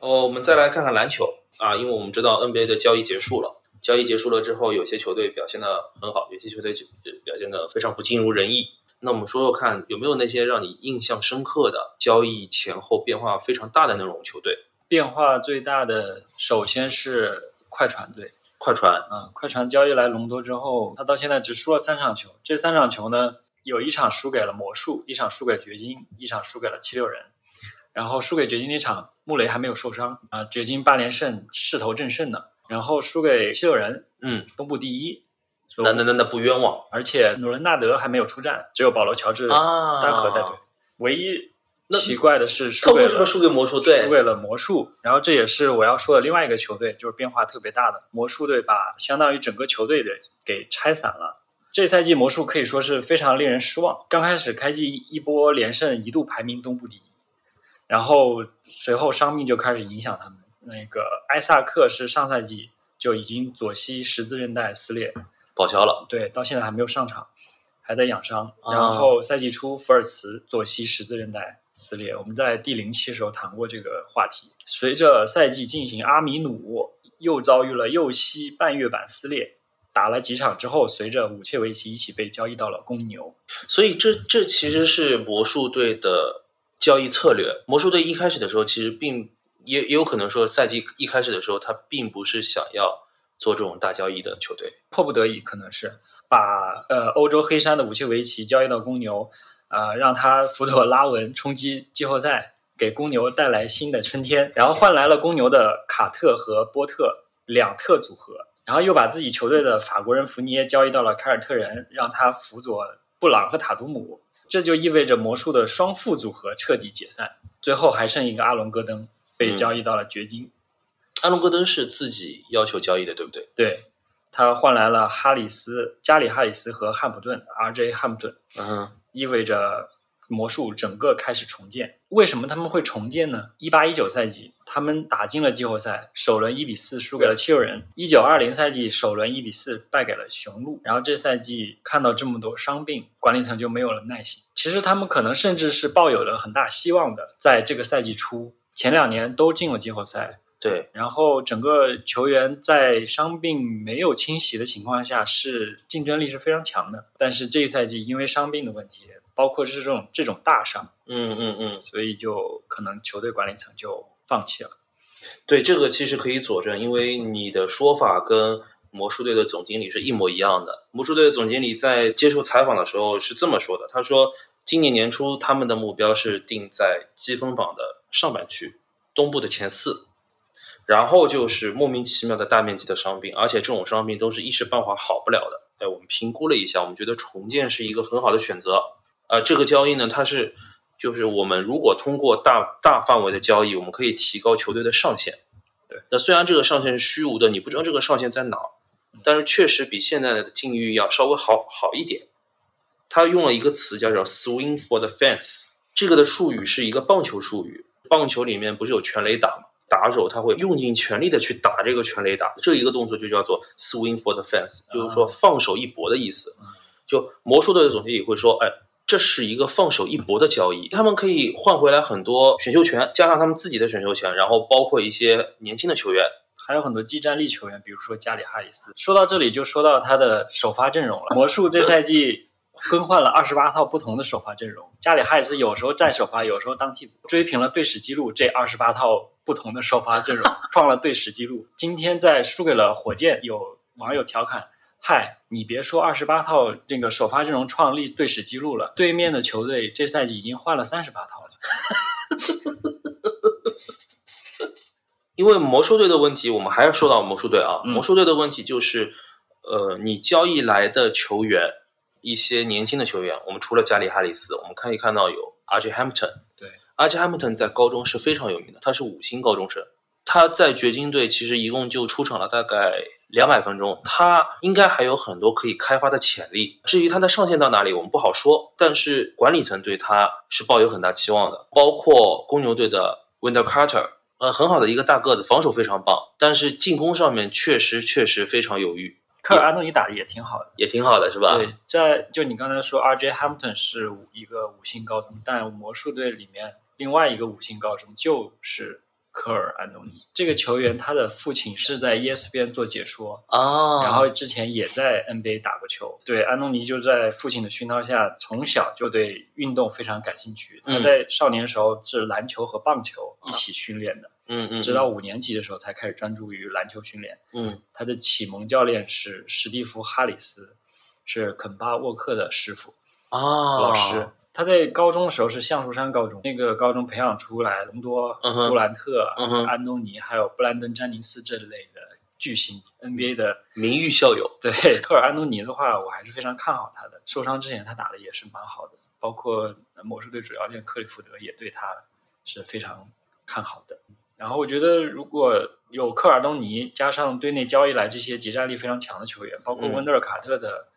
哦，我们再来看看篮球啊，因为我们知道 NBA 的交易结束了，交易结束了之后，有些球队表现的很好，有些球队就表现的非常不尽如人意。那我们说说看，有没有那些让你印象深刻的交易前后变化非常大的那种球队？变化最大的，首先是快船队。快船，嗯，快船交易来隆多之后，他到现在只输了三场球。这三场球呢，有一场输给了魔术，一场输给掘金，一场输给了七六人。然后输给掘金那场，穆雷还没有受伤啊，掘金八连胜，势头正盛呢。然后输给七六人，嗯，东部第一，那那那那不冤枉。而且努伦纳德还没有出战，只有保罗乔治单核带队。唯一奇怪的是输给了输给魔术队，输给了魔术。然后这也是我要说的另外一个球队，就是变化特别大的魔术队，把相当于整个球队的给拆散了。这赛季魔术可以说是非常令人失望。刚开始开季一波连胜，一度排名东部第一。然后随后伤病就开始影响他们。那个埃萨克是上赛季就已经左膝十字韧带撕裂，报销了。对，到现在还没有上场，还在养伤。然后赛季初福尔茨左膝十字韧带撕裂，我们在第零期时候谈过这个话题。随着赛季进行，阿米努又遭遇了右膝半月板撕裂，打了几场之后，随着武切维奇一起被交易到了公牛。所以这这其实是魔术队的。交易策略，魔术队一开始的时候其实并也也有可能说赛季一开始的时候他并不是想要做这种大交易的球队，迫不得已可能是把呃欧洲黑山的武切维奇交易到公牛，啊让他辅佐拉文冲击季后赛，给公牛带来新的春天，然后换来了公牛的卡特和波特两特组合，然后又把自己球队的法国人福尼耶交易到了凯尔特人，让他辅佐布朗和塔图姆。这就意味着魔术的双副组合彻底解散，最后还剩一个阿隆戈登被交易到了掘金。阿隆戈登是自己要求交易的，对不对？对，他换来了哈里斯、加里哈里斯和汉普顿 （R.J. 汉普顿），嗯，意味着。魔术整个开始重建，为什么他们会重建呢？一八一九赛季，他们打进了季后赛，首轮一比四输给了七六人；一九二零赛季，首轮一比四败给了雄鹿。然后这赛季看到这么多伤病，管理层就没有了耐心。其实他们可能甚至是抱有了很大希望的，在这个赛季初，前两年都进了季后赛。对，然后整个球员在伤病没有侵袭的情况下，是竞争力是非常强的。但是这一赛季因为伤病的问题，包括是这种这种大伤，嗯嗯嗯，所以就可能球队管理层就放弃了。对，这个其实可以佐证，因为你的说法跟魔术队的总经理是一模一样的。魔术队的总经理在接受采访的时候是这么说的，他说今年年初他们的目标是定在积分榜的上半区，东部的前四。然后就是莫名其妙的大面积的伤病，而且这种伤病都是一时半会好不了的。哎，我们评估了一下，我们觉得重建是一个很好的选择。呃，这个交易呢，它是就是我们如果通过大大范围的交易，我们可以提高球队的上限。对，那虽然这个上限是虚无的，你不知道这个上限在哪，但是确实比现在的境遇要稍微好好一点。他用了一个词叫做 “swing for the fence”，这个的术语是一个棒球术语。棒球里面不是有全垒打吗？打手他会用尽全力的去打这个全垒打，这一个动作就叫做 swing for the fence，就是说放手一搏的意思。就魔术队的总经理会说，哎，这是一个放手一搏的交易，他们可以换回来很多选秀权，加上他们自己的选秀权，然后包括一些年轻的球员，还有很多技战力球员，比如说加里哈里斯。说到这里就说到他的首发阵容了，魔术这赛季。更换了二十八套不同的首发阵容，加里哈里斯有时候站首发，有时候当替补，追平了队史记录。这二十八套不同的首发阵容 创了队史记录。今天在输给了火箭，有网友调侃：“嗨，你别说二十八套这个首发阵容创立队史记录了，对面的球队这赛季已经换了三十八套了。” 因为魔术队的问题，我们还要说到魔术队啊。魔术队的问题就是，呃，你交易来的球员。一些年轻的球员，我们除了加里哈里斯，我们可以看到有 R.J. Hampton。对，R.J. Hampton 在高中是非常有名的，他是五星高中生。他在掘金队其实一共就出场了大概两百分钟，他应该还有很多可以开发的潜力。至于他的上限到哪里，我们不好说。但是管理层对他是抱有很大期望的，包括公牛队的 Wendell Carter，呃，很好的一个大个子，防守非常棒，但是进攻上面确实确实非常犹豫。科尔安东尼打的也挺好的，也挺好的，是吧？对，在就你刚才说，R.J. Hampton 是一个五星高中，但魔术队里面另外一个五星高中就是科尔安东尼。这个球员他的父亲是在 ESPN 做解说，哦，然后之前也在 NBA 打过球。对，安东尼就在父亲的熏陶下，从小就对运动非常感兴趣。他嗯在少年时候是篮球和棒球一起训练的，嗯嗯，直到五年级的时候才开始专注于篮球训练。嗯他的启蒙教练是史蒂夫·哈里斯，是肯巴·沃克的师傅。啊老师。他在高中的时候是橡树山高中，那个高中培养出来隆多、杜兰特、安东尼，还有布兰登·詹宁斯这类的巨星 NBA 的。名誉校友，对科尔安东尼的话，我还是非常看好他的。受伤之前他打的也是蛮好的，包括呃魔术队主教练克里福德也对他是非常看好的。然后我觉得如果有科尔东尼加上队内交易来这些集战力非常强的球员，包括嗯温德尔卡特的，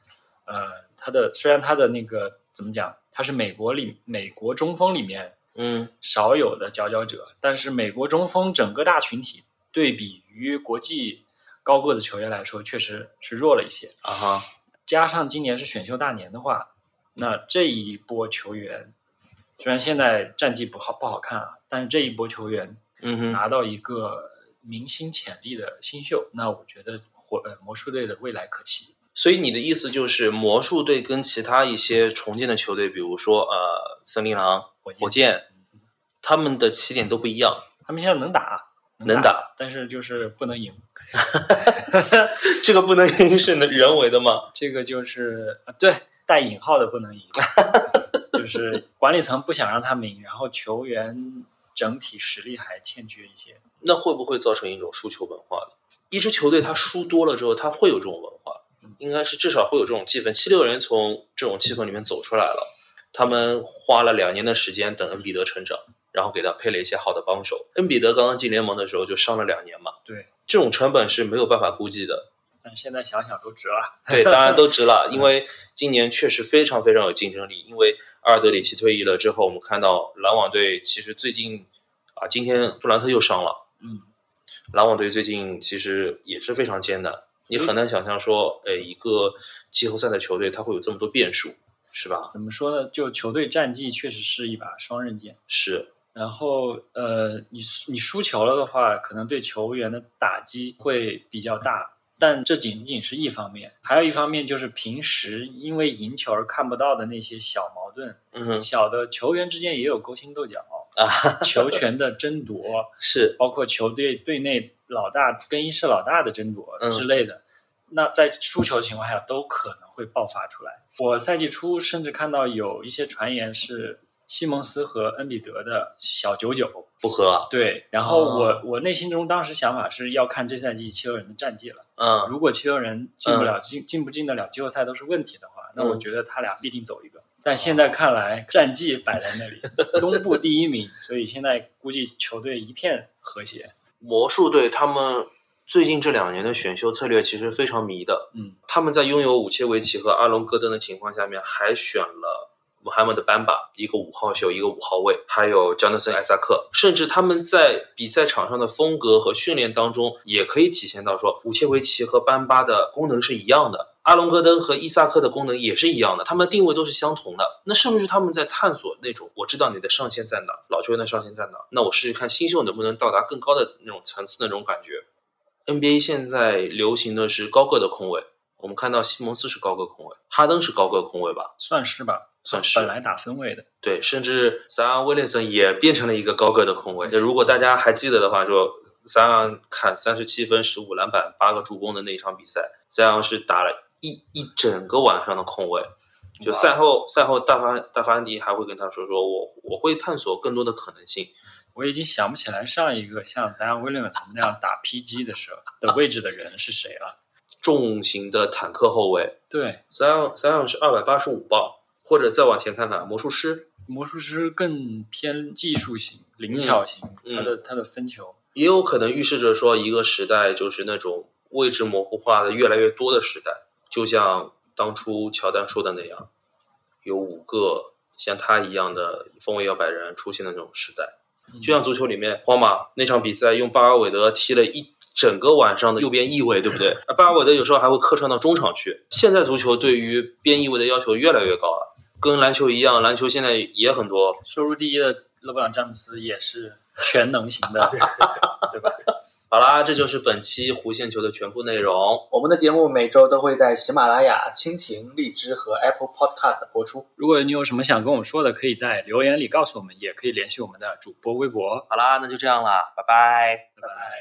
呃，他的虽然他的那个怎么讲，他是美国里美国中锋里面嗯少有的佼佼者，但是美国中锋整个大群体对比于国际高个子球员来说，确实是弱了一些。啊哈，加上今年是选秀大年的话，那这一波球员虽然现在战绩不好不好看啊，但是这一波球员嗯哼，拿到一个明星潜力的新秀，那我觉得火呃魔术队的未来可期。所以你的意思就是魔术队跟其他一些重建的球队，比如说呃森林狼、火箭火箭，他们的起点都不一样。他们现在能打，能打，但是就是不能赢。这个不能赢是人为的吗？这个就是啊，对，带引号的不能赢，就是管理层不想让他们赢，然后球员整体实力还欠缺一些。那会不会造成一种输球文化呢？一支球队他输多了之后，他会有这种文化，应该是至少会有这种气氛。七六人从这种气氛里面走出来了，他们花了两年的时间等恩比德成长，然后给他配了一些好的帮手。恩比德刚刚进联盟的时候就伤了两年嘛，对，这种成本是没有办法估计的。但现在想想都值了。对，当然都值了，因为今年确实非常非常有竞争力。因为阿尔德里奇退役了之后，我们看到篮网队其实最近啊，今天杜兰特又伤了，嗯，篮网队最近其实也是非常艰难。你很难想象说，呃，一个季后赛的球队它会有这么多变数，是吧？怎么说呢？就球队战绩确实是一把双刃剑。是，然后呃，你你输球了的话，可能对球员的打击会比较大。但这仅仅是一方面，还有一方面就是平时因为赢球而看不到的那些小矛盾，嗯，小的球员之间也有勾心斗角，啊，球权的争夺，是，包括球队队内老大更衣室老大的争夺嗯之类的，那在输球情况下都可能会爆发出来。我赛季初甚至看到有一些传言是西蒙斯和恩比德的小九九，不和啊，对，然后我、哦我内心中当时想法是要看这赛季七六人的战绩了。嗯，如果七六人进不了进进不进得了季后赛都是问题的话，那我嗯觉得他俩必定走一个。但现在看来战绩摆在那里，东部第一名，所以现在估计球队一片和谐。魔术队他们最近这两年的选秀策略其实非常迷的，嗯，他们在拥有武切维奇和阿隆戈登的情况下面，还选了穆罕默德班巴，一个五号秀，一个五号位，还有乔纳森艾萨克，甚至他们在比赛场上的风格和训练当中，也可以体现到说，武切维奇和班巴的功能是一样的。阿隆戈登和伊萨克的功能也是一样的，他们的定位都是相同的。那是不是他们在探索那种我知道你的上限在哪，老球员的上限在哪？那我试试看新秀能不能到达更高的那种层次的那种感觉。NBA 现在流行的是高个的控卫，我们看到西蒙斯是高个控卫，哈登是高个控卫吧？算是吧，算是本来打分位的，对，甚至塞昂威廉森也变成了一个高个的控卫。那如果大家还记得的话，说塞昂砍三十七分、十五篮板、八个助攻的那一场比赛，塞昂是打了一一整个晚上的控卫。就赛后，赛后大发大发安迪还会跟他说说，我我会探索更多的可能性。我已经想不起来上一个像咱威廉姆斯那样打 PG 的时候的位置的人是谁了。重型的坦克后卫，对，萨昂萨昂是二百八十五磅，或者再往前看看魔术师，魔术师更偏技术型、灵巧型，嗯他的他的分球。也有可能预示着说，一个时代就是那种位置模糊化的越来越多的时代，就像当初乔丹说的那样，有五个像他一样的锋卫摇摆人出现的那种时代。就像足球里面，皇马那场比赛用巴尔韦德踢了一整个晚上的右边翼位，对不对？巴尔韦德有时候还会客串到中场去。现在足球对于边翼位的要求越来越高了，跟篮球一样，篮球现在也很多。收入第一的勒布朗詹姆斯也是全能型的，对吧？好啦，这就是本期弧线球的全部内容。我们的节目每周都会在喜马拉雅、蜻蜓、荔枝和 Apple Podcast 播出。如果你有什么想跟我们说的，可以在留言里告诉我们，也可以联系我们的主播微博。好啦，那就这样啦，拜拜。拜拜。